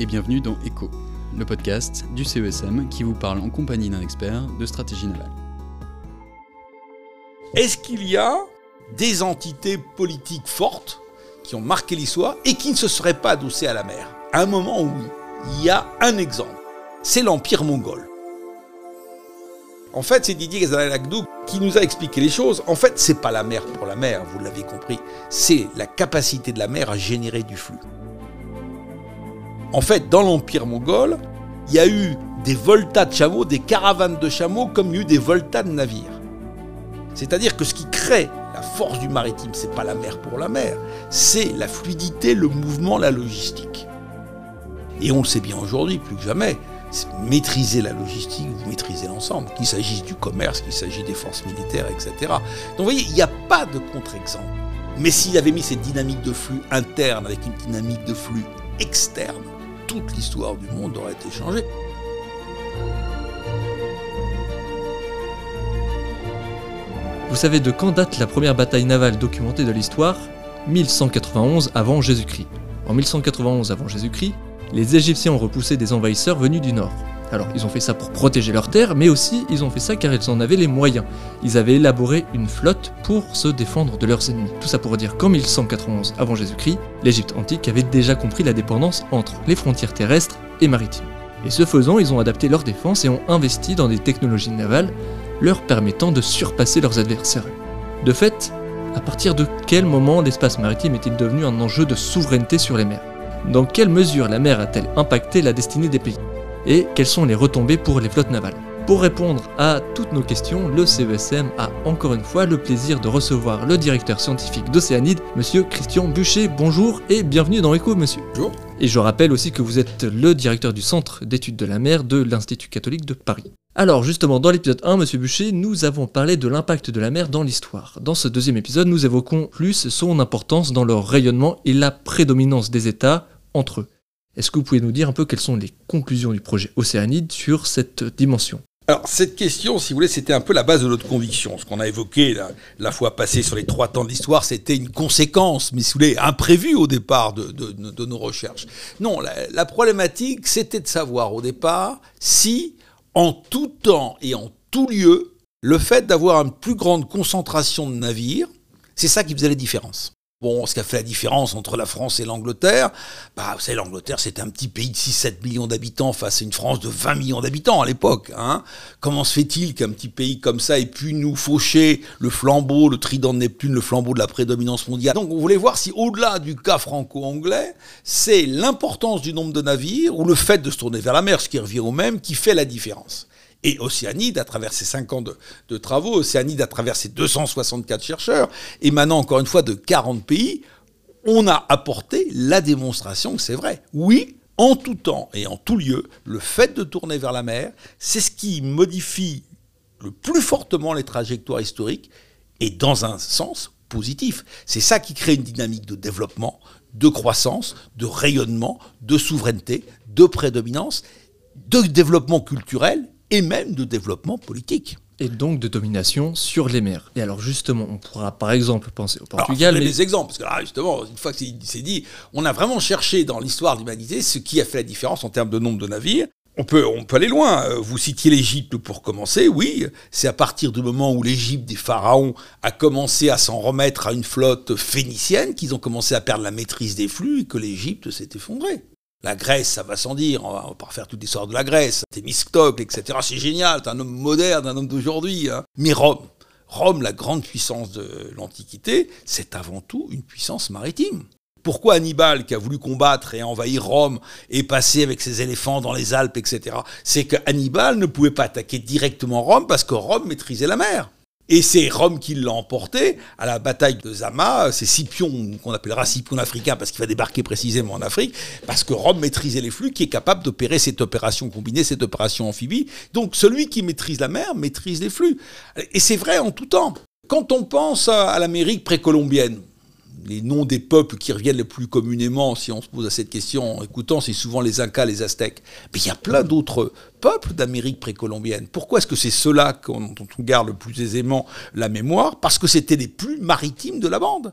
et bienvenue dans ECHO, le podcast du CESM qui vous parle en compagnie d'un expert de stratégie navale. Est-ce qu'il y a des entités politiques fortes qui ont marqué l'histoire et qui ne se seraient pas adossées à la mer? À un moment, oui. Il y a un exemple. C'est l'Empire mongol. En fait, c'est Didier Gazanalagdou qui nous a expliqué les choses. En fait, c'est pas la mer pour la mer, vous l'avez compris. C'est la capacité de la mer à générer du flux. En fait, dans l'Empire mongol, il y a eu des voltas de chameaux, des caravanes de chameaux, comme il y a eu des voltas de navires. C'est-à-dire que ce qui crée la force du maritime, c'est pas la mer pour la mer, c'est la fluidité, le mouvement, la logistique. Et on le sait bien aujourd'hui, plus que jamais, maîtriser la logistique, vous maîtrisez l'ensemble, qu'il s'agisse du commerce, qu'il s'agisse des forces militaires, etc. Donc vous voyez, il n'y a pas de contre-exemple. Mais s'il avait mis cette dynamique de flux interne avec une dynamique de flux externe, toute l'histoire du monde aurait été changée. Vous savez de quand date la première bataille navale documentée de l'histoire? 1191 avant Jésus-Christ. En 1191 avant Jésus-Christ, les Égyptiens ont repoussé des envahisseurs venus du nord. Alors ils ont fait ça pour protéger leurs terres, mais aussi ils ont fait ça car ils en avaient les moyens. Ils avaient élaboré une flotte pour se défendre de leurs ennemis. Tout ça pour dire qu'en 1191 avant Jésus-Christ, l'Égypte antique avait déjà compris la dépendance entre les frontières terrestres et maritimes. Et ce faisant, ils ont adapté leur défense et ont investi dans des technologies navales leur permettant de surpasser leurs adversaires. De fait, à partir de quel moment l'espace maritime est-il devenu un enjeu de souveraineté sur les mers? Dans quelle mesure la mer a-t-elle impacté la destinée des pays? Et quelles sont les retombées pour les flottes navales Pour répondre à toutes nos questions, le CESM a encore une fois le plaisir de recevoir le directeur scientifique d'Océanide, monsieur Christian Bûcher. Bonjour et bienvenue dans ECHO, monsieur. Bonjour. Et je rappelle aussi que vous êtes le directeur du Centre d'études de la mer de l'Institut catholique de Paris. Alors justement, dans l'épisode 1, Monsieur Bûcher, nous avons parlé de l'impact de la mer dans l'histoire. Dans ce deuxième épisode, nous évoquons plus son importance dans leur rayonnement et la prédominance des États entre eux. Est-ce que vous pouvez nous dire un peu quelles sont les conclusions du projet Océanide sur cette dimension? Alors, cette question, si vous voulez, c'était un peu la base de notre conviction. Ce qu'on a évoqué la, fois passée sur les trois temps de l'histoire, c'était une conséquence, mais si vous voulez, imprévue au départ de, nos recherches. Non, la, la problématique, c'était de savoir au départ si en tout temps et en tout lieu, le fait d'avoir une plus grande concentration de navires, c'est ça qui faisait la différence. Bon, ce qui a fait la différence entre la France et l'Angleterre, bah, vous savez, l'Angleterre, c'était un petit pays de 6-7 millions d'habitants face à une France de 20 millions d'habitants à l'époque. Hein. Comment se fait-il qu'un petit pays comme ça ait pu nous faucher le flambeau, le trident de Neptune, le flambeau de la prédominance mondiale? Donc, on voulait voir si, au-delà du cas franco-anglais, c'est l'importance du nombre de navires ou le fait de se tourner vers la mer, ce qui revient au même, qui fait la différence. Et Océanide, à travers ses 5 ans de, travaux, Océanide, à travers ses 264 chercheurs, émanant encore une fois de 40 pays, on a apporté la démonstration que c'est vrai. Oui, en tout temps et en tout lieu, le fait de tourner vers la mer, c'est ce qui modifie le plus fortement les trajectoires historiques et dans un sens positif. C'est ça qui crée une dynamique de développement, de croissance, de rayonnement, de souveraineté, de prédominance, de développement culturel et même de développement politique. Et donc de domination sur les mers. Et alors justement, on pourra par exemple penser au Portugal. Alors, mais... des exemples, parce que là, justement, une fois que c'est dit, on a vraiment cherché dans l'histoire de l'humanité ce qui a fait la différence en termes de nombre de navires. On peut, on peut aller loin. Vous citiez l'Égypte pour commencer, oui. C'est à partir du moment où l'Égypte des pharaons a commencé à s'en remettre à une flotte phénicienne qu'ils ont commencé à perdre la maîtrise des flux et que l'Égypte s'est effondrée. La Grèce, ça va sans dire, on va, va pas refaire toute l'histoire de la Grèce, Thémistocle, etc. C'est génial, t'es un homme moderne, un homme d'aujourd'hui. Hein. Mais Rome, Rome, la grande puissance de l'Antiquité, c'est avant tout une puissance maritime. Pourquoi Hannibal, qui a voulu combattre et envahir Rome, est passé avec ses éléphants dans les Alpes, etc. C'est que Hannibal ne pouvait pas attaquer directement Rome parce que Rome maîtrisait la mer. Et c'est Rome qui l'a emporté à la bataille de Zama. C'est Scipion, qu'on appellera Scipion africain parce qu'il va débarquer précisément en Afrique, parce que Rome maîtrisait les flux, qui est capable d'opérer cette opération combinée, cette opération amphibie. Donc celui qui maîtrise la mer maîtrise les flux. Et c'est vrai en tout temps. Quand on pense à l'Amérique précolombienne, les noms des peuples qui reviennent le plus communément, si on se pose à cette question en écoutant, c'est souvent les Incas, les Aztèques. Mais il y a plein d'autres peuples d'Amérique précolombienne. Pourquoi est-ce que c'est ceux-là dont on garde le plus aisément la mémoire? Parce que c'était les plus maritimes de la bande.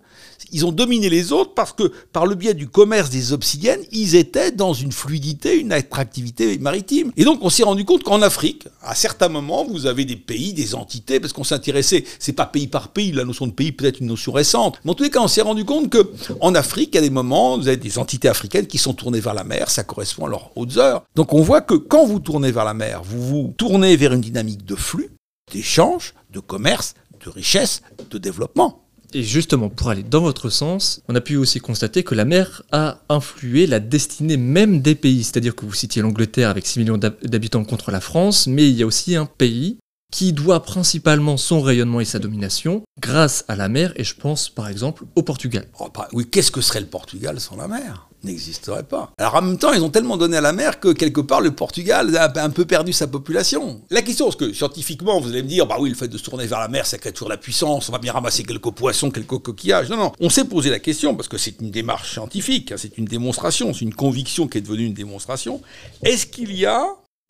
Ils ont dominé les autres parce que, par le biais du commerce des obsidiennes, ils étaient dans une fluidité, une attractivité maritime. Et donc, on s'est rendu compte qu'en Afrique, à certains moments, vous avez des pays, des entités, parce qu'on s'intéressait, c'est pas pays par pays, la notion de pays peut-être une notion récente, mais en tous les cas, on s'est rendu compte que en Afrique, a des moments, vous avez des entités africaines qui sont tournées vers la mer, ça correspond à leurs hautes heures. Donc, on voit que quand vous tournez vers la mer, vous vous tournez vers une dynamique de flux, d'échange, de commerce, de richesse, de développement. Et justement, pour aller dans votre sens, on a pu aussi constater que la mer a influé la destinée même des pays. C'est-à-dire que vous citiez l'Angleterre avec 6 millions d'habitants contre la France, mais il y a aussi un pays qui doit principalement son rayonnement et sa domination grâce à la mer, et je pense par exemple au Portugal. Oh, bah oui, qu'est-ce que serait le Portugal sans la mer? N'existerait pas. Alors en même temps, ils ont tellement donné à la mer que quelque part le Portugal a un peu perdu sa population. La question, parce que scientifiquement, vous allez me dire, bah oui, le fait de se tourner vers la mer, ça crée toujours la puissance, on va bien ramasser quelques poissons, quelques coquillages. Non, non, on s'est posé la question, parce que c'est une démarche scientifique, hein, c'est une démonstration, c'est une conviction qui est devenue une démonstration. Est-ce qu'il y a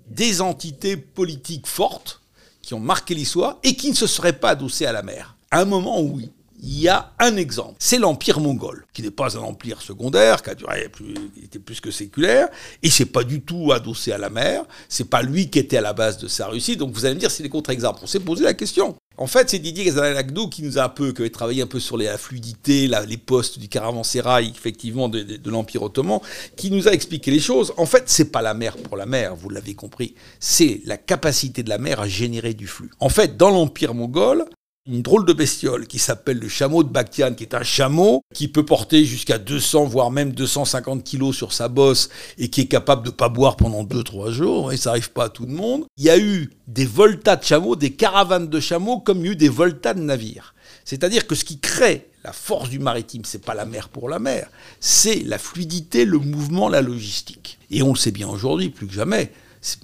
des entités politiques fortes qui ont marqué l'histoire et qui ne se seraient pas adossées à la mer À un moment, oui il y a un exemple. C'est l'empire mongol, qui n'est pas un empire secondaire, qui a duré plus, était plus que séculaire, et c'est pas du tout adossé à la mer. C'est pas lui qui était à la base de sa Russie. Donc vous allez me dire, c'est des contre-exemples. On s'est posé la question. En fait, c'est Didier Gazanagdo qui nous a un peu, qui avait travaillé un peu sur la fluidité, les postes du caravansérail, effectivement, de, de l'Empire ottoman, qui nous a expliqué les choses. En fait, c'est pas la mer pour la mer, vous l'avez compris. C'est la capacité de la mer à générer du flux. En fait, dans l'Empire mongol, une drôle de bestiole qui s'appelle le chameau de Bakhtian, qui est un chameau qui peut porter jusqu'à 200 voire même 250 kilos sur sa bosse et qui est capable de pas boire pendant 2-3 jours. Et ça arrive pas à tout le monde. Il y a eu des voltas de chameaux, des caravanes de chameaux, comme il y a eu des voltas de navires. C'est-à-dire que ce qui crée la force du maritime, c'est pas la mer pour la mer, c'est la fluidité, le mouvement, la logistique. Et on le sait bien aujourd'hui, plus que jamais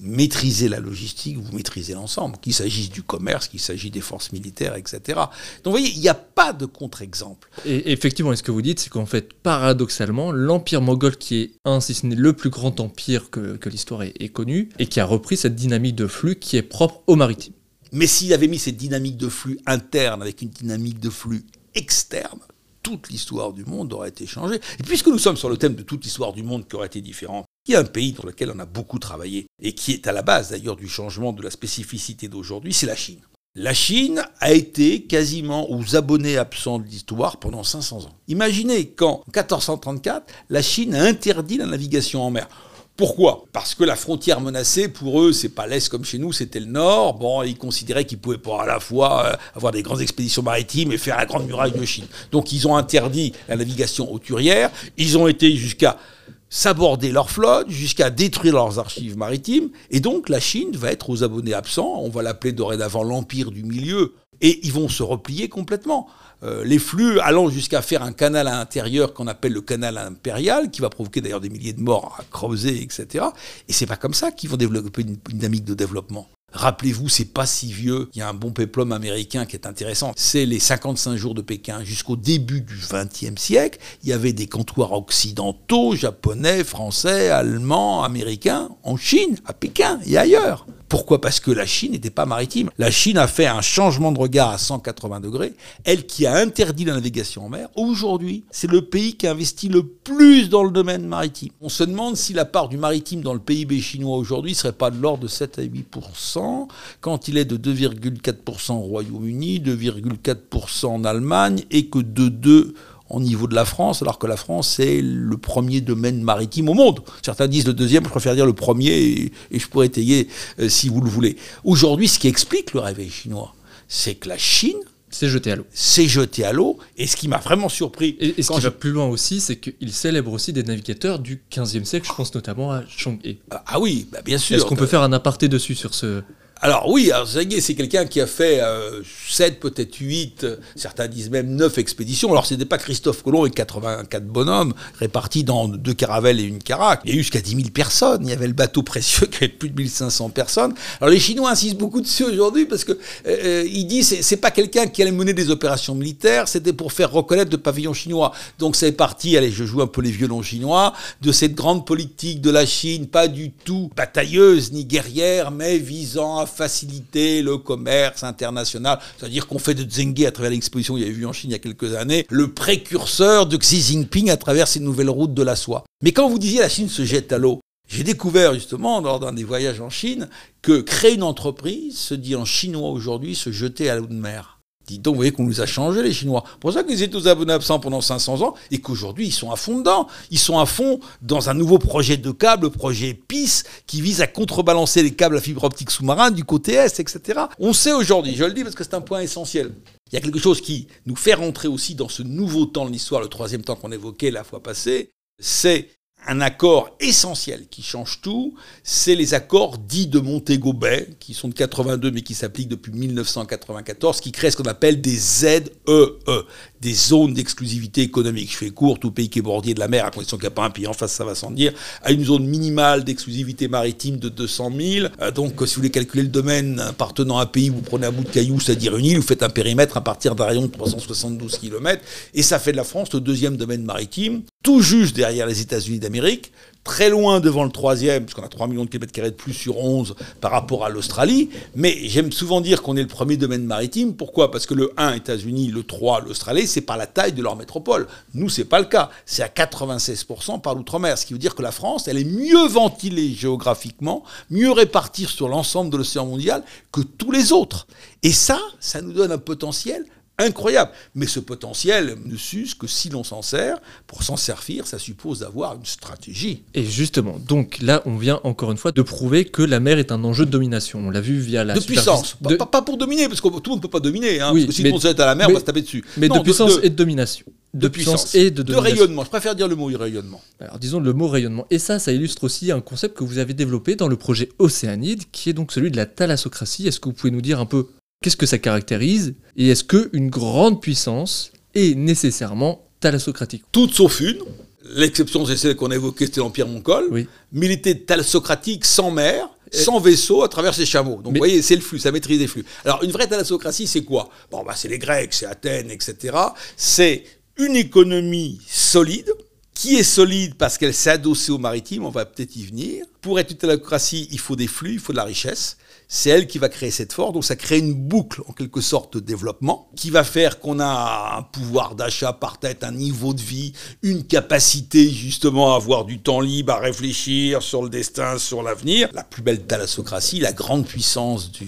maîtriser la logistique, vous maîtrisez l'ensemble, qu'il s'agisse du commerce, qu'il s'agisse des forces militaires, etc. Donc vous voyez, il n'y a pas de contre-exemple. Et effectivement, ce que vous dites, c'est qu'en fait, paradoxalement, l'empire mongol, qui est un, si ce n'est le plus grand empire que, l'histoire ait, connu, et qui a repris cette dynamique de flux qui est propre au maritime. Mais s'il avait mis cette dynamique de flux interne avec une dynamique de flux externe, toute l'histoire du monde aurait été changée. Et puisque nous sommes sur le thème de toute l'histoire du monde qui aurait été différente, y a un pays dans lequel on a beaucoup travaillé et qui est à la base d'ailleurs du changement de la spécificité d'aujourd'hui, c'est la Chine. La Chine a été quasiment aux abonnés absents de l'histoire pendant 500 ans. Imaginez qu'en 1434, la Chine a interdit la navigation en mer. Pourquoi? Parce que la frontière menacée, pour eux, c'est pas l'Est comme chez nous, c'était le Nord. Bon, ils considéraient qu'ils pouvaient pas à la fois euh, avoir des grandes expéditions maritimes et faire la grande muraille de Chine. Donc ils ont interdit la navigation auturière. Ils ont été jusqu'à s'aborder leur flotte, jusqu'à détruire leurs archives maritimes. Et donc la Chine va être aux abonnés absents. On va l'appeler dorénavant l'Empire du Milieu. Et ils vont se replier complètement. Euh, les flux allant jusqu'à faire un canal à l'intérieur qu'on appelle le canal impérial, qui va provoquer d'ailleurs des milliers de morts à creuser, etc. Et c'est pas comme ça qu'ils vont développer une dynamique de développement. Rappelez-vous, c'est pas si vieux. Il y a un bon péplum américain qui est intéressant. C'est les 55 jours de Pékin. Jusqu'au début du XXe siècle, il y avait des comptoirs occidentaux, japonais, français, allemands, américains, en Chine, à Pékin et ailleurs. Pourquoi? Parce que la Chine n'était pas maritime. La Chine a fait un changement de regard à 180 degrés. Elle qui a interdit la navigation en mer, aujourd'hui, c'est le pays qui investit le plus dans le domaine maritime. On se demande si la part du maritime dans le PIB chinois aujourd'hui ne serait pas de l'ordre de 7 à 8% quand il est de 2,4% au Royaume-Uni, 2,4% en Allemagne et que de 2 au niveau de la France, alors que la France est le premier domaine maritime au monde. Certains disent le deuxième, je préfère dire le premier, et, je pourrais étayer euh, si vous le voulez. Aujourd'hui, ce qui explique le réveil chinois, c'est que la Chine s'est jetée à l'eau. S'est jetée à l'eau, et ce qui m'a vraiment surpris... Et, ce qui va plus loin aussi, c'est qu'il célèbre aussi des navigateurs du 15e siècle, je pense notamment à Chang'e. Ah, ah oui, bah bien sûr. Est-ce qu'on peut faire un aparté dessus sur ce... Alors oui, Zengue, c'est quelqu'un qui a fait euh, 7, peut-être 8, euh, certains disent même 9 expéditions. Alors ce n'était pas Christophe Colomb et 84 bonhommes répartis dans deux caravelles et une caraque. Il y a eu jusqu'à 10 000 personnes. Il y avait le bateau précieux qui avait plus de 1500 personnes. Alors les Chinois insistent beaucoup dessus aujourd'hui parce que euh, euh ils disent c'est pas quelqu'un qui allait mener des opérations militaires, c'était pour faire reconnaître le pavillon chinois. Donc c'est parti, allez, je joue un peu les violons chinois, de cette grande politique de la Chine, pas du tout batailleuse ni guerrière, mais visant à faciliter le commerce international. C'est-à-dire qu'on fait de Zhenghe à travers l'exposition, il y avait vu en Chine il y a quelques années, le précurseur de Xi Jinping à travers ces nouvelles routes de la soie. Mais quand vous disiez la Chine se jette à l'eau, j'ai découvert justement lors d'un des voyages en Chine que créer une entreprise se dit en chinois aujourd'hui se jeter à l'eau de mer. Dites donc, vous voyez qu'on nous a changé, les Chinois. C'est pour ça qu'ils étaient tous abonnés absents pendant 500 ans et qu'aujourd'hui, ils sont à fond dedans. Ils sont à fond dans un nouveau projet de câble, le projet PIS, qui vise à contrebalancer les câbles à fibre optique sous-marin du côté Est, etc. On sait aujourd'hui, je le dis parce que c'est un point essentiel. Il y a quelque chose qui nous fait rentrer aussi dans ce nouveau temps de l'histoire, le troisième temps qu'on évoquait la fois passée, c'est un accord essentiel qui change tout, c'est les accords dits de Montego Bay, qui sont de 82 mais qui s'appliquent depuis 1994, qui créent ce qu'on appelle des ZEE, des zones d'exclusivité économique. Je fais court, tout pays qui est bordé de la mer, à condition qu'il n'y a pas un pays en face, ça va sans dire, à une zone minimale d'exclusivité maritime de 200 000. Euh, donc, si vous voulez calculer le domaine appartenant à un pays, vous prenez un bout de caillou, c'est-à-dire une île, vous faites un périmètre à partir d'un rayon de 372 km, et ça fait de la France le deuxième domaine maritime, tout juste derrière les États-Unis d'Amérique, très loin devant le troisième, puisqu'on a 3 millions de kilomètres carrés de plus sur 11 par rapport à l'Australie. Mais j'aime souvent dire qu'on est le premier domaine maritime. Pourquoi? Parce que le 1, États-Unis, le 3, l'Australie, c'est par la taille de leur métropole. Nous, c'est pas le cas. C'est à 96% par l'outre-mer. Ce qui veut dire que la France, elle est mieux ventilée géographiquement, mieux répartie sur l'ensemble de l'océan mondial que tous les autres. Et ça, ça nous donne un potentiel incroyable. Mais ce potentiel ne s'use que si l'on s'en sert. Pour s'en servir, ça suppose d'avoir une stratégie. Et justement, donc là, on vient encore une fois de prouver que la mer est un enjeu de domination. On l'a vu via la de puissance. De... Pas, pas, pour dominer, parce que tout le monde ne peut pas dominer. Hein, oui, parce que si mais, on se jette à la mer, mais, on va se taper dessus. Mais non, de puissance de, et de domination. De, puissance, puissance et de domination. De rayonnement. Je préfère dire le mot rayonnement. Alors disons le mot rayonnement. Et ça, ça illustre aussi un concept que vous avez développé dans le projet Océanide, qui est donc celui de la thalassocratie. Est-ce que vous pouvez nous dire un peu Qu'est-ce que ça caractérise Et est-ce qu'une grande puissance est nécessairement thalassocratique Toute sauf une. L'exception, c'est celle qu'on a évoquée, c'était l'Empire mongol. Oui. Milité thalassocratique sans mer, sans vaisseau, à travers ses chameaux. Donc, Mais- vous voyez, c'est le flux, ça maîtrise les flux. Alors, une vraie thalassocratie, c'est quoi? Bon, bah, c'est les Grecs, c'est Athènes, etc. C'est une économie solide, qui est solide parce qu'elle s'est adossée au maritime, on va peut-être y venir. Pour être une thalassocratie, il faut des flux, il faut de la richesse. C'est elle qui va créer cette force, donc ça crée une boucle en quelque sorte de développement qui va faire qu'on a un pouvoir d'achat par tête, un niveau de vie, une capacité justement à avoir du temps libre, à réfléchir sur le destin, sur l'avenir. La plus belle thalassocratie, la grande puissance de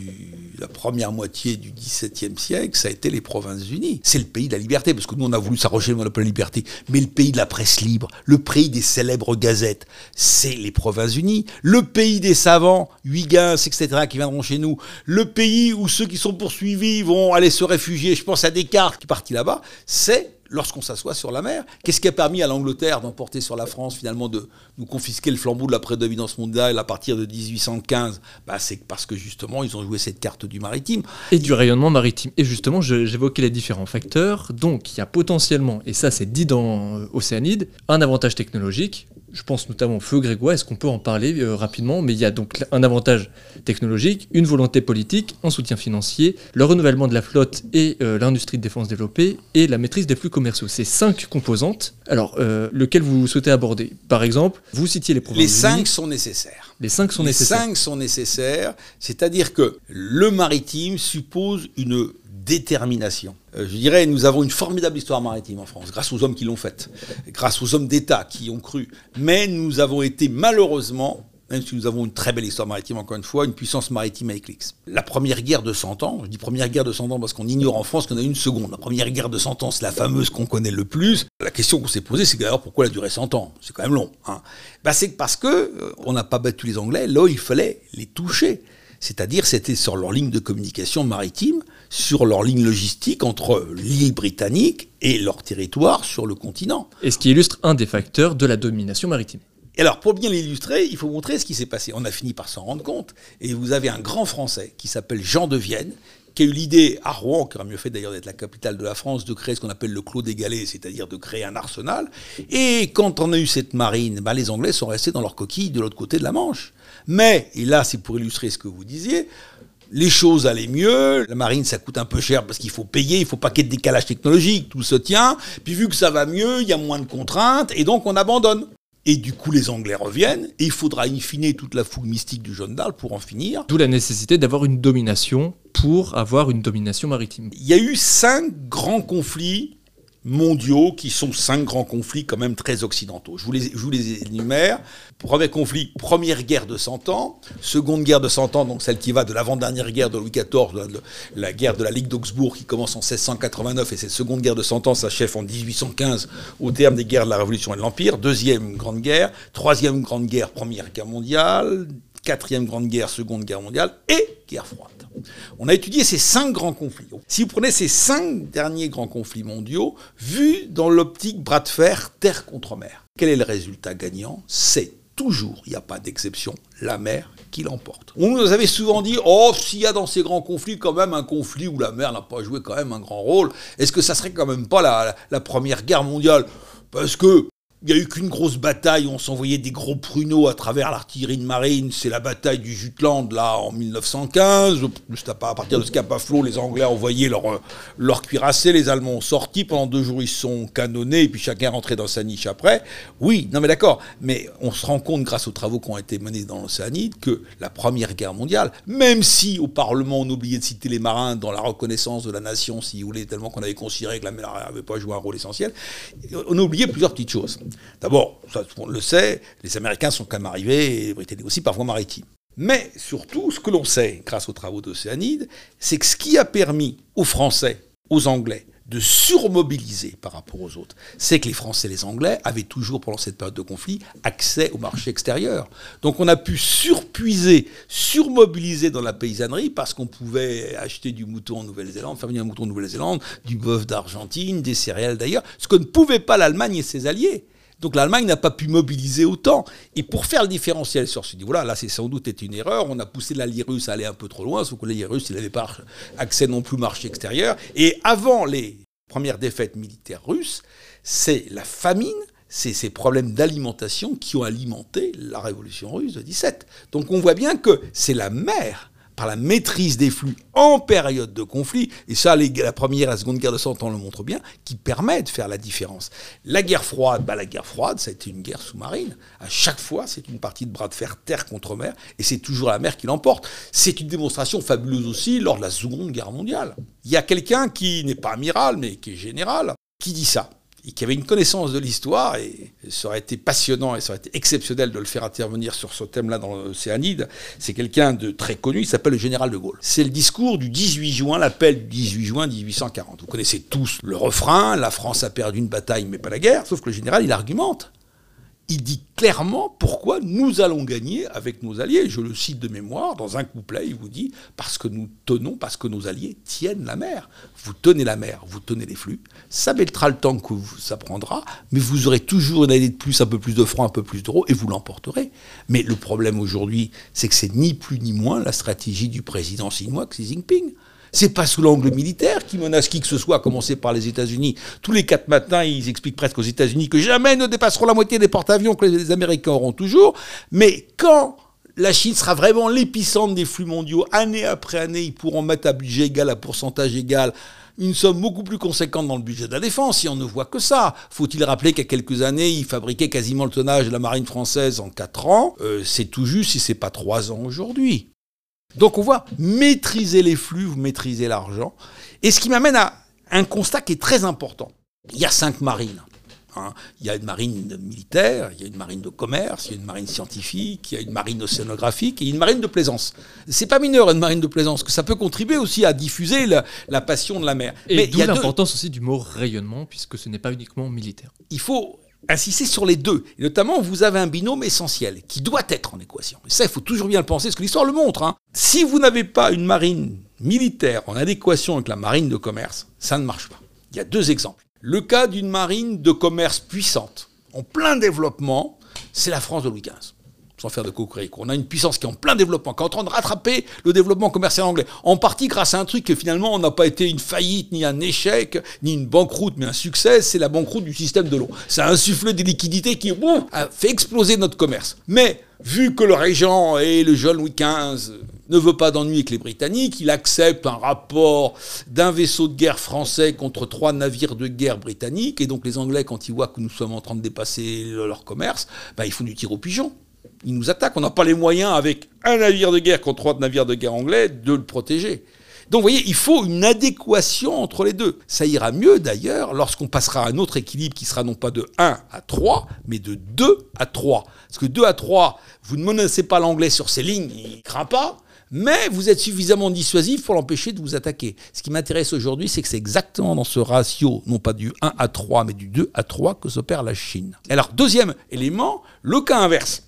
la première moitié du XVIIe siècle, ça a été les Provinces-Unies. C'est le pays de la liberté, parce que nous on a voulu s'arroger le de la liberté, mais le pays de la presse libre, le pays des célèbres gazettes, c'est les Provinces-Unies. Le pays des savants, Huygens, etc., qui viendront chez nous. Le pays où ceux qui sont poursuivis vont aller se réfugier, je pense à Descartes qui est parti là-bas, c'est lorsqu'on s'assoit sur la mer. Qu'est-ce qui a permis à l'Angleterre d'emporter sur la France, finalement, de nous confisquer le flambeau de la prédominance mondiale à partir de 1815 bah, C'est parce que justement, ils ont joué cette carte du maritime. et du rayonnement maritime. Et justement, j'évoquais les différents facteurs. Donc, il y a potentiellement, et ça c'est dit dans euh, Océanide, un avantage technologique. Je pense notamment au feu grégoire, est-ce qu'on peut en parler euh, rapidement? Mais il y a donc un avantage technologique, une volonté politique, un soutien financier, le renouvellement de la flotte et euh, l'industrie de défense développée, et la maîtrise des flux commerciaux. C'est cinq composantes. Alors, euh, lequel vous souhaitez aborder? Par exemple, vous citiez les provinces Les cinq sont nécessaires. Les cinq sont les nécessaires. cinq sont nécessaires, c'est-à-dire que le maritime suppose une détermination. Euh, je dirais, nous avons une formidable histoire maritime en France, grâce aux hommes qui l'ont faite, grâce aux hommes d'État qui y ont cru. Mais nous avons été malheureusement, même si nous avons une très belle histoire maritime, encore une fois, une puissance maritime à éclipse. La première guerre de 100 ans, je dis première guerre de 100 ans parce qu'on ignore en France qu'on a une seconde. La première guerre de 100 ans, c'est la fameuse qu'on connaît le plus. La question qu'on s'est posée, c'est d'ailleurs pourquoi elle a duré 100 ans? C'est quand même long. Hein. Bah, c'est parce que euh, on n'a pas battu les Anglais, là il fallait les toucher. C'est-à-dire, c'était sur leur ligne de communication maritime, sur leur ligne logistique entre l'île britannique et leur territoire sur le continent. Et ce qui illustre un des facteurs de la domination maritime. Et alors, pour bien l'illustrer, il faut montrer ce qui s'est passé. On a fini par s'en rendre compte. Et vous avez un grand Français qui s'appelle Jean de Vienne, qui a eu l'idée à Rouen, qui aurait mieux fait d'ailleurs d'être la capitale de la France, de créer ce qu'on appelle le Clos des Galets, c'est-à-dire de créer un arsenal. Et quand on a eu cette marine, bah, les Anglais sont restés dans leur coquille de l'autre côté de la Manche. Mais, et là c'est pour illustrer ce que vous disiez, les choses allaient mieux, la marine ça coûte un peu cher parce qu'il faut payer, il faut pas qu'il y ait de décalage technologique, tout se tient, puis vu que ça va mieux, il y a moins de contraintes, et donc on abandonne. Et du coup, les Anglais reviennent, et il faudra in fine toute la fougue mystique du Jeanne d'Arc pour en finir. D'où la nécessité d'avoir une domination pour avoir une domination maritime. Il y a eu cinq grands conflits mondiaux qui sont cinq grands conflits quand même très occidentaux. Je vous les, énumère. Premier conflit, première guerre de 100 ans. Seconde guerre de 100 ans, donc celle qui va de l'avant-dernière guerre de Louis XIV, la, la guerre de la Ligue d'Augsbourg qui commence en 1689 et cette seconde guerre de 100 ans s'achève en 1815 au terme des guerres de la Révolution et de l'Empire. Deuxième grande guerre. Troisième grande guerre, première guerre mondiale. Quatrième grande guerre, seconde guerre mondiale et guerre froide. On a étudié ces cinq grands conflits. Si vous prenez ces cinq derniers grands conflits mondiaux, vus dans l'optique bras de fer, terre contre mer, quel est le résultat gagnant? C'est toujours, il n'y a pas d'exception, la mer qui l'emporte. On nous avait souvent dit, oh, s'il y a dans ces grands conflits quand même un conflit où la mer n'a pas joué quand même un grand rôle, est-ce que ça serait quand même pas la, la Première Guerre mondiale? Parce que il n'y a eu qu'une grosse bataille, on s'envoyait des gros pruneaux à travers l'artillerie de marine, c'est la bataille du Jutland, là, en 1915. Juste à partir de Scapa à flot, les Anglais envoyaient leur, leur cuirassé, les Allemands ont sorti, pendant deux jours ils sont canonnés, et puis chacun rentrait dans sa niche après. Oui, non mais d'accord, mais on se rend compte, grâce aux travaux qui ont été menés dans l'Océanide, que la Première Guerre mondiale, même si au Parlement on oubliait de citer les marins dans la reconnaissance de la nation, si vous voulez, tellement qu'on avait considéré que la mer n'avait pas joué un rôle essentiel, on a oublié plusieurs petites choses. D'abord, ça, on le sait, les Américains sont quand même arrivés, et les Britanniques aussi, par voie maritime. Mais surtout, ce que l'on sait, grâce aux travaux d'Océanide, c'est que ce qui a permis aux Français, aux Anglais, de surmobiliser par rapport aux autres, c'est que les Français et les Anglais avaient toujours, pendant cette période de conflit, accès au marché extérieur. Donc on a pu surpuiser, surmobiliser dans la paysannerie parce qu'on pouvait acheter du mouton en Nouvelle-Zélande, faire venir un mouton en Nouvelle-Zélande, du bœuf d'Argentine, des céréales d'ailleurs, ce que ne pouvait pas l'Allemagne et ses alliés. Donc l'Allemagne n'a pas pu mobiliser autant. Et pour faire le différentiel sur ce niveau-là, là, c'est sans doute une erreur. On a poussé l'allié russe à aller un peu trop loin, sauf que l'allié russe, il n'avait pas accès non plus au marché extérieur. Et avant les premières défaites militaires russes, c'est la famine, c'est ces problèmes d'alimentation qui ont alimenté la révolution russe de 17. Donc on voit bien que c'est la mer par la maîtrise des flux en période de conflit, et ça, la première et la seconde guerre de Cent Ans le montrent bien, qui permet de faire la différence. La guerre froide, bah, la guerre froide, ça a été une guerre sous-marine. À chaque fois, c'est une partie de bras de fer terre contre mer, et c'est toujours la mer qui l'emporte. C'est une démonstration fabuleuse aussi lors de la Seconde Guerre mondiale. Il y a quelqu'un qui n'est pas amiral, mais qui est général, qui dit ça et qui avait une connaissance de l'histoire, et ça aurait été passionnant et ça aurait été exceptionnel de le faire intervenir sur ce thème-là dans l'Océanide. C'est quelqu'un de très connu, il s'appelle le général de Gaulle. C'est le discours du 18 juin, l'appel du 18 juin 1840. Vous connaissez tous le refrain, la France a perdu une bataille mais pas la guerre, sauf que le général, il argumente il dit clairement pourquoi nous allons gagner avec nos alliés. Je le cite de mémoire, dans un couplet, il vous dit parce que nous tenons, parce que nos alliés tiennent la mer. Vous tenez la mer, vous tenez les flux. Ça mettra le temps que ça prendra, mais vous aurez toujours une année de plus, un peu plus de francs, un peu plus d'euros, et vous l'emporterez. Mais le problème aujourd'hui, c'est que c'est ni plus ni moins la stratégie du président chinois Xi Jinping. C'est pas sous l'angle militaire qui menace qui que ce soit, à commencer par les États-Unis. Tous les quatre matins, ils expliquent presque aux États-Unis que jamais ne dépasseront la moitié des porte-avions que les Américains auront toujours. Mais quand la Chine sera vraiment l'épicentre des flux mondiaux, année après année, ils pourront mettre à budget égal, à pourcentage égal, une somme beaucoup plus conséquente dans le budget de la défense, si on ne voit que ça. Faut-il rappeler qu'à quelques années, ils fabriquaient quasiment le tonnage de la marine française en quatre ans? Euh, C'est tout juste si c'est pas trois ans aujourd'hui. Donc on voit maîtriser les flux, vous maîtrisez l'argent. Et ce qui m'amène à un constat qui est très important. Il y a cinq marines. Hein. Il y a une marine militaire, il y a une marine de commerce, il y a une marine scientifique, il y a une marine océanographique et une marine de plaisance. C'est pas mineur une marine de plaisance, que ça peut contribuer aussi à diffuser la, passion de la mer. Et Mais il y a l'importance aussi du mot rayonnement, puisque ce n'est pas uniquement militaire. Il faut insister sur les deux. Et notamment, vous avez un binôme essentiel qui doit être en équation. Et ça, il faut toujours bien le penser, parce que l'histoire le montre. Hein. Si vous n'avez pas une marine militaire en adéquation avec la marine de commerce, ça ne marche pas. Il y a deux exemples. Le cas d'une marine de commerce puissante, en plein développement, c'est la France de Louis XV sans faire de cocorico. On a une puissance qui est en plein développement, qui est en train de rattraper le développement commercial anglais. En partie grâce à un truc que finalement on n'a pas été une faillite, ni un échec, ni une banqueroute, mais un succès, c'est la banqueroute du système de l'eau. Ça a insufflé des liquidités qui a fait exploser notre commerce. Mais vu que le régent et le jeune Louis XV ne veut pas d'ennui avec les Britanniques, il accepte un rapport d'un vaisseau de guerre français contre trois navires de guerre britanniques, et donc les Anglais, quand ils voient que nous sommes en train de dépasser leur commerce, bah, ils font du tir au pigeon ils nous attaquent. On n'a pas les moyens, avec un navire de guerre contre trois navires de guerre anglais, de le protéger. Donc vous voyez, il faut une adéquation entre les deux. Ça ira mieux d'ailleurs lorsqu'on passera à un autre équilibre qui sera non pas de 1 à 3, mais de 2 à 3. Parce que 2 à 3, vous ne menacez pas l'anglais sur ces lignes, il ne craint pas, mais vous êtes suffisamment dissuasif pour l'empêcher de vous attaquer. Ce qui m'intéresse aujourd'hui, c'est que c'est exactement dans ce ratio, non pas du 1 à 3, mais du 2 à 3 que s'opère la Chine. Alors deuxième élément, le cas inverse.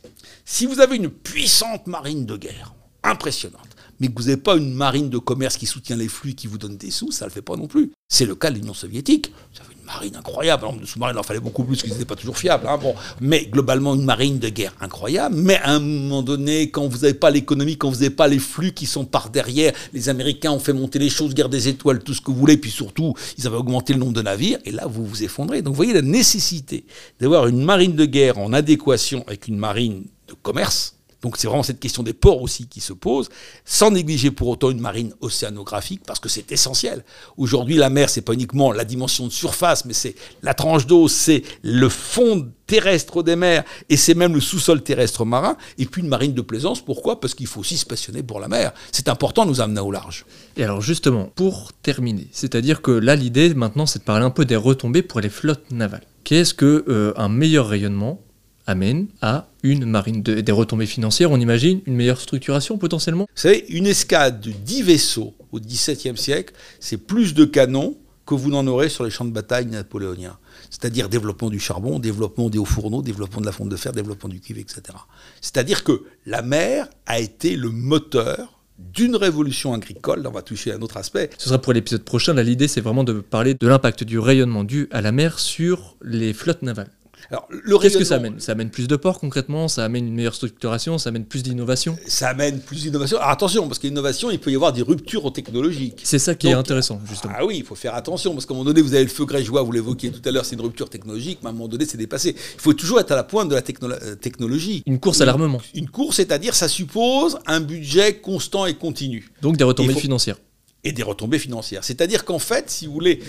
Si vous avez une puissante marine de guerre, impressionnante, mais que vous n'avez pas une marine de commerce qui soutient les flux, qui vous donne des sous, ça ne le fait pas non plus. C'est le cas de l'Union soviétique. Vous avez une marine incroyable. Alors, de sous-marins, il en fallait beaucoup plus, qu'ils n'étaient pas toujours fiables. Hein, bon. Mais globalement, une marine de guerre incroyable. Mais à un moment donné, quand vous n'avez pas l'économie, quand vous n'avez pas les flux qui sont par derrière, les Américains ont fait monter les choses, guerre des étoiles, tout ce que vous voulez, puis surtout, ils avaient augmenté le nombre de navires, et là, vous vous effondrez. Donc, vous voyez la nécessité d'avoir une marine de guerre en adéquation avec une marine de commerce. Donc c'est vraiment cette question des ports aussi qui se pose, sans négliger pour autant une marine océanographique, parce que c'est essentiel. Aujourd'hui, la mer, c'est pas uniquement la dimension de surface, mais c'est la tranche d'eau, c'est le fond terrestre des mers, et c'est même le sous-sol terrestre marin, et puis une marine de plaisance. Pourquoi? Parce qu'il faut aussi se passionner pour la mer. C'est important de nous amener au large. Et alors justement, pour terminer, c'est-à-dire que là, l'idée maintenant, c'est de parler un peu des retombées pour les flottes navales. Qu'est-ce que euh, un meilleur rayonnement amène à une marine des retombées financières, on imagine une meilleure structuration potentiellement Vous savez, une escadre de 10 vaisseaux au XVIIe siècle, c'est plus de canons que vous n'en aurez sur les champs de bataille napoléoniens. C'est-à-dire développement du charbon, développement des hauts fourneaux, développement de la fonte de fer, développement du cuivre, etc. C'est-à-dire que la mer a été le moteur d'une révolution agricole. Là, on va toucher à un autre aspect. Ce sera pour l'épisode prochain. l'idée, c'est vraiment de parler de l'impact du rayonnement dû à la mer sur les flottes navales. Alors, le Qu'est-ce que ça amène? Ça amène plus de ports concrètement, ça amène une meilleure structuration, ça amène plus d'innovation Ça amène plus d'innovation. Alors attention, parce qu'innovation, il peut y avoir des ruptures technologiques. C'est ça qui est intéressant, justement. Ah oui, il faut faire attention, parce qu'à un moment donné, vous avez le feu grégeois, vous l'évoquiez tout à l'heure, c'est une rupture technologique, mais à un moment donné, c'est dépassé. Il faut toujours être à la pointe de la euh, technologie. Une course à l'armement. Une course, c'est-à-dire, ça suppose un budget constant et continu. Donc des retombées financières et des retombées financières. C'est-à-dire qu'en fait, si vous voulez,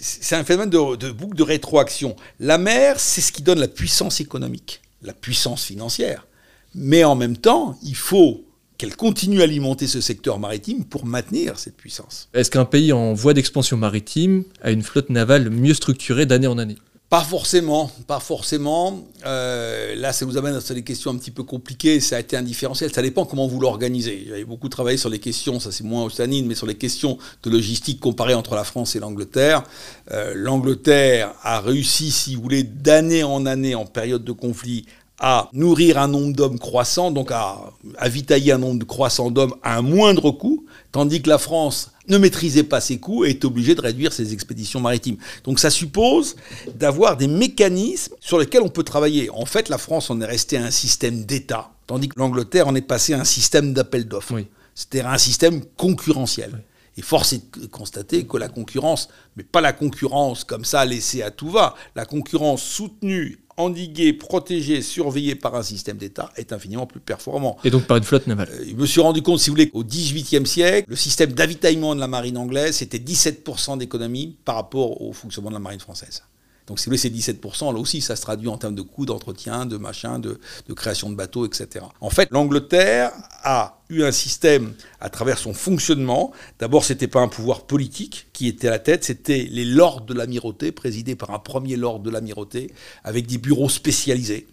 c'est un phénomène de, boucle de rétroaction. La mer, c'est ce qui donne la puissance économique, la puissance financière. Mais en même temps, il faut qu'elle continue à alimenter ce secteur maritime pour maintenir cette puissance. Est-ce qu'un pays en voie d'expansion maritime a une flotte navale mieux structurée d'année en année? Pas forcément, pas forcément. Euh, là, ça nous amène à des questions un petit peu compliquées. Ça a été un différentiel. Ça dépend comment vous l'organisez. J'avais beaucoup travaillé sur les questions, ça c'est moins océanine, mais sur les questions de logistique comparée entre la France et l'Angleterre. Euh, L'Angleterre a réussi, si vous voulez, d'année en année, en période de conflit, à nourrir un nombre d'hommes croissant, donc à avitailler un nombre croissant d'hommes à un moindre coût, tandis que la France ne maîtrisait pas ses coûts et est obligé de réduire ses expéditions maritimes. Donc ça suppose d'avoir des mécanismes sur lesquels on peut travailler. En fait, la France en est restée à un système d'État, tandis que l'Angleterre en est passée à un système d'appel d'offres. C'était un système concurrentiel. Et force est de constater que la concurrence, mais pas la concurrence comme ça laissée à tout va, la concurrence soutenue endigué, protégé, surveillé par un système d'État est infiniment plus performant. Et donc par une flotte navale. Euh, je me suis rendu compte, si vous voulez, qu'au XVIIIe siècle, le système d'avitaillement de la marine anglaise, c'était 17% d'économie par rapport au fonctionnement de la marine française. Donc si vous voulez, ces 17%, là aussi, ça se traduit en termes de coûts d'entretien, de machin, de, création de bateaux, etc. En fait, l'Angleterre a eu un système à travers son fonctionnement. D'abord, ce n'était pas un pouvoir politique qui était à la tête, c'était les lords de l'amirauté, présidés par un premier lord de l'amirauté, avec des bureaux spécialisés.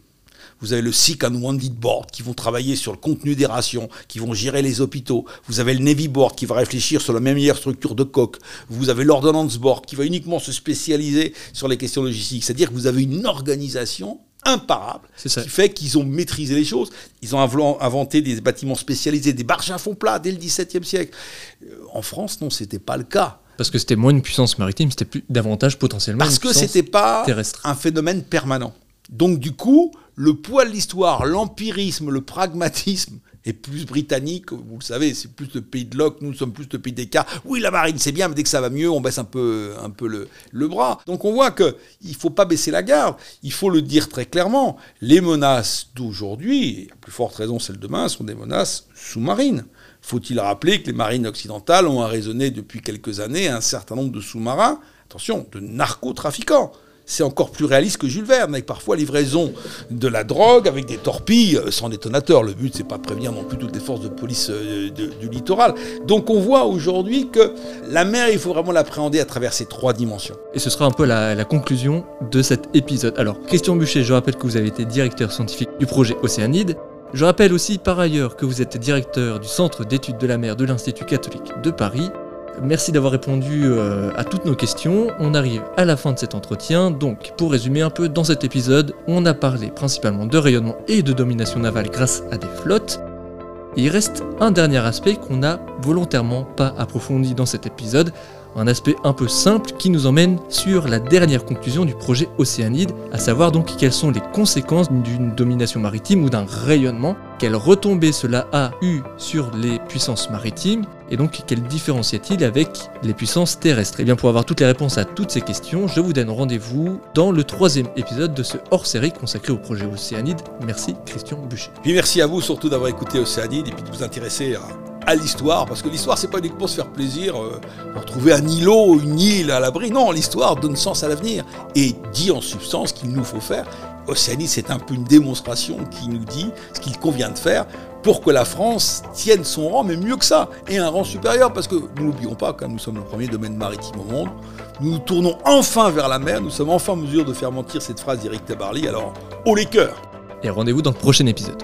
Vous avez le Sick and Wounded Board qui vont travailler sur le contenu des rations, qui vont gérer les hôpitaux. Vous avez le Navy Board qui va réfléchir sur la meilleure structure de coque. Vous avez l'Ordnance Board qui va uniquement se spécialiser sur les questions logistiques. C'est-à-dire que vous avez une organisation imparable qui fait qu'ils ont maîtrisé les choses. Ils ont inventé des bâtiments spécialisés, des barges à fond plat dès le XVIIe siècle. Euh, en France, non, c'était pas le cas. Parce que c'était moins une puissance maritime, c'était plus davantage potentiellement Parce que c'était pas un phénomène permanent. Donc du coup, le poids de l'histoire, l'empirisme, le pragmatisme est plus britannique, vous le savez, c'est plus le pays de Locke, nous sommes plus le pays d'écart. Oui, la marine, c'est bien, mais dès que ça va mieux, on baisse un peu, un peu le, le bras. Donc on voit qu'il ne faut pas baisser la garde, il faut le dire très clairement. Les menaces d'aujourd'hui, et à plus forte raison celles de demain, sont des menaces sous-marines. Faut-il rappeler que les marines occidentales ont arraisonné depuis quelques années un certain nombre de sous-marins, attention, de narcotrafiquants? C'est encore plus réaliste que Jules Verne, avec parfois livraison de la drogue avec des torpilles euh, sans détonateur. Le but, c'est pas prévenir non plus toutes les forces de police euh, du littoral. Donc on voit aujourd'hui que la mer, il faut vraiment l'appréhender à travers ces trois dimensions. Et ce sera un peu la, conclusion de cet épisode. Alors, Christian Boucher, je rappelle que vous avez été directeur scientifique du projet Océanide. Je rappelle aussi par ailleurs que vous êtes directeur du Centre d'études de la mer de l'Institut catholique de Paris. Merci d'avoir répondu euh, à toutes nos questions. On arrive à la fin de cet entretien. Donc, pour résumer un peu, dans cet épisode, on a parlé principalement de rayonnement et de domination navale grâce à des flottes. Il reste un dernier aspect qu'on n'a volontairement pas approfondi dans cet épisode, un aspect un peu simple qui nous emmène sur la dernière conclusion du projet Océanide, à savoir donc quelles sont les conséquences d'une domination maritime ou d'un rayonnement, quelle retombée cela a eu sur les puissances maritimes, et donc quelle a-t-il avec les puissances terrestres? Et bien pour avoir toutes les réponses à toutes ces questions, je vous donne rendez-vous dans le troisième épisode de ce hors-série consacré au projet Océanide. Merci Christian Boucher. Puis merci à vous surtout d'avoir écouté Océanide et puis de vous intéresser à l'histoire, parce que l'histoire, c'est pas uniquement se faire plaisir, euh, trouver un îlot, une île à l'abri. Non, l'histoire donne sens à l'avenir et dit en substance qu'il nous faut faire. Océanie, c'est un peu une démonstration qui nous dit ce qu'il convient de faire pour que la France tienne son rang, mais mieux que ça, et un rang supérieur, parce que nous n'oublions pas, que nous sommes le premier domaine maritime au monde, nous nous tournons enfin vers la mer, nous sommes enfin en mesure de faire mentir cette phrase d'Éric Tabarly, alors haut les cœurs Et rendez-vous dans le prochain épisode.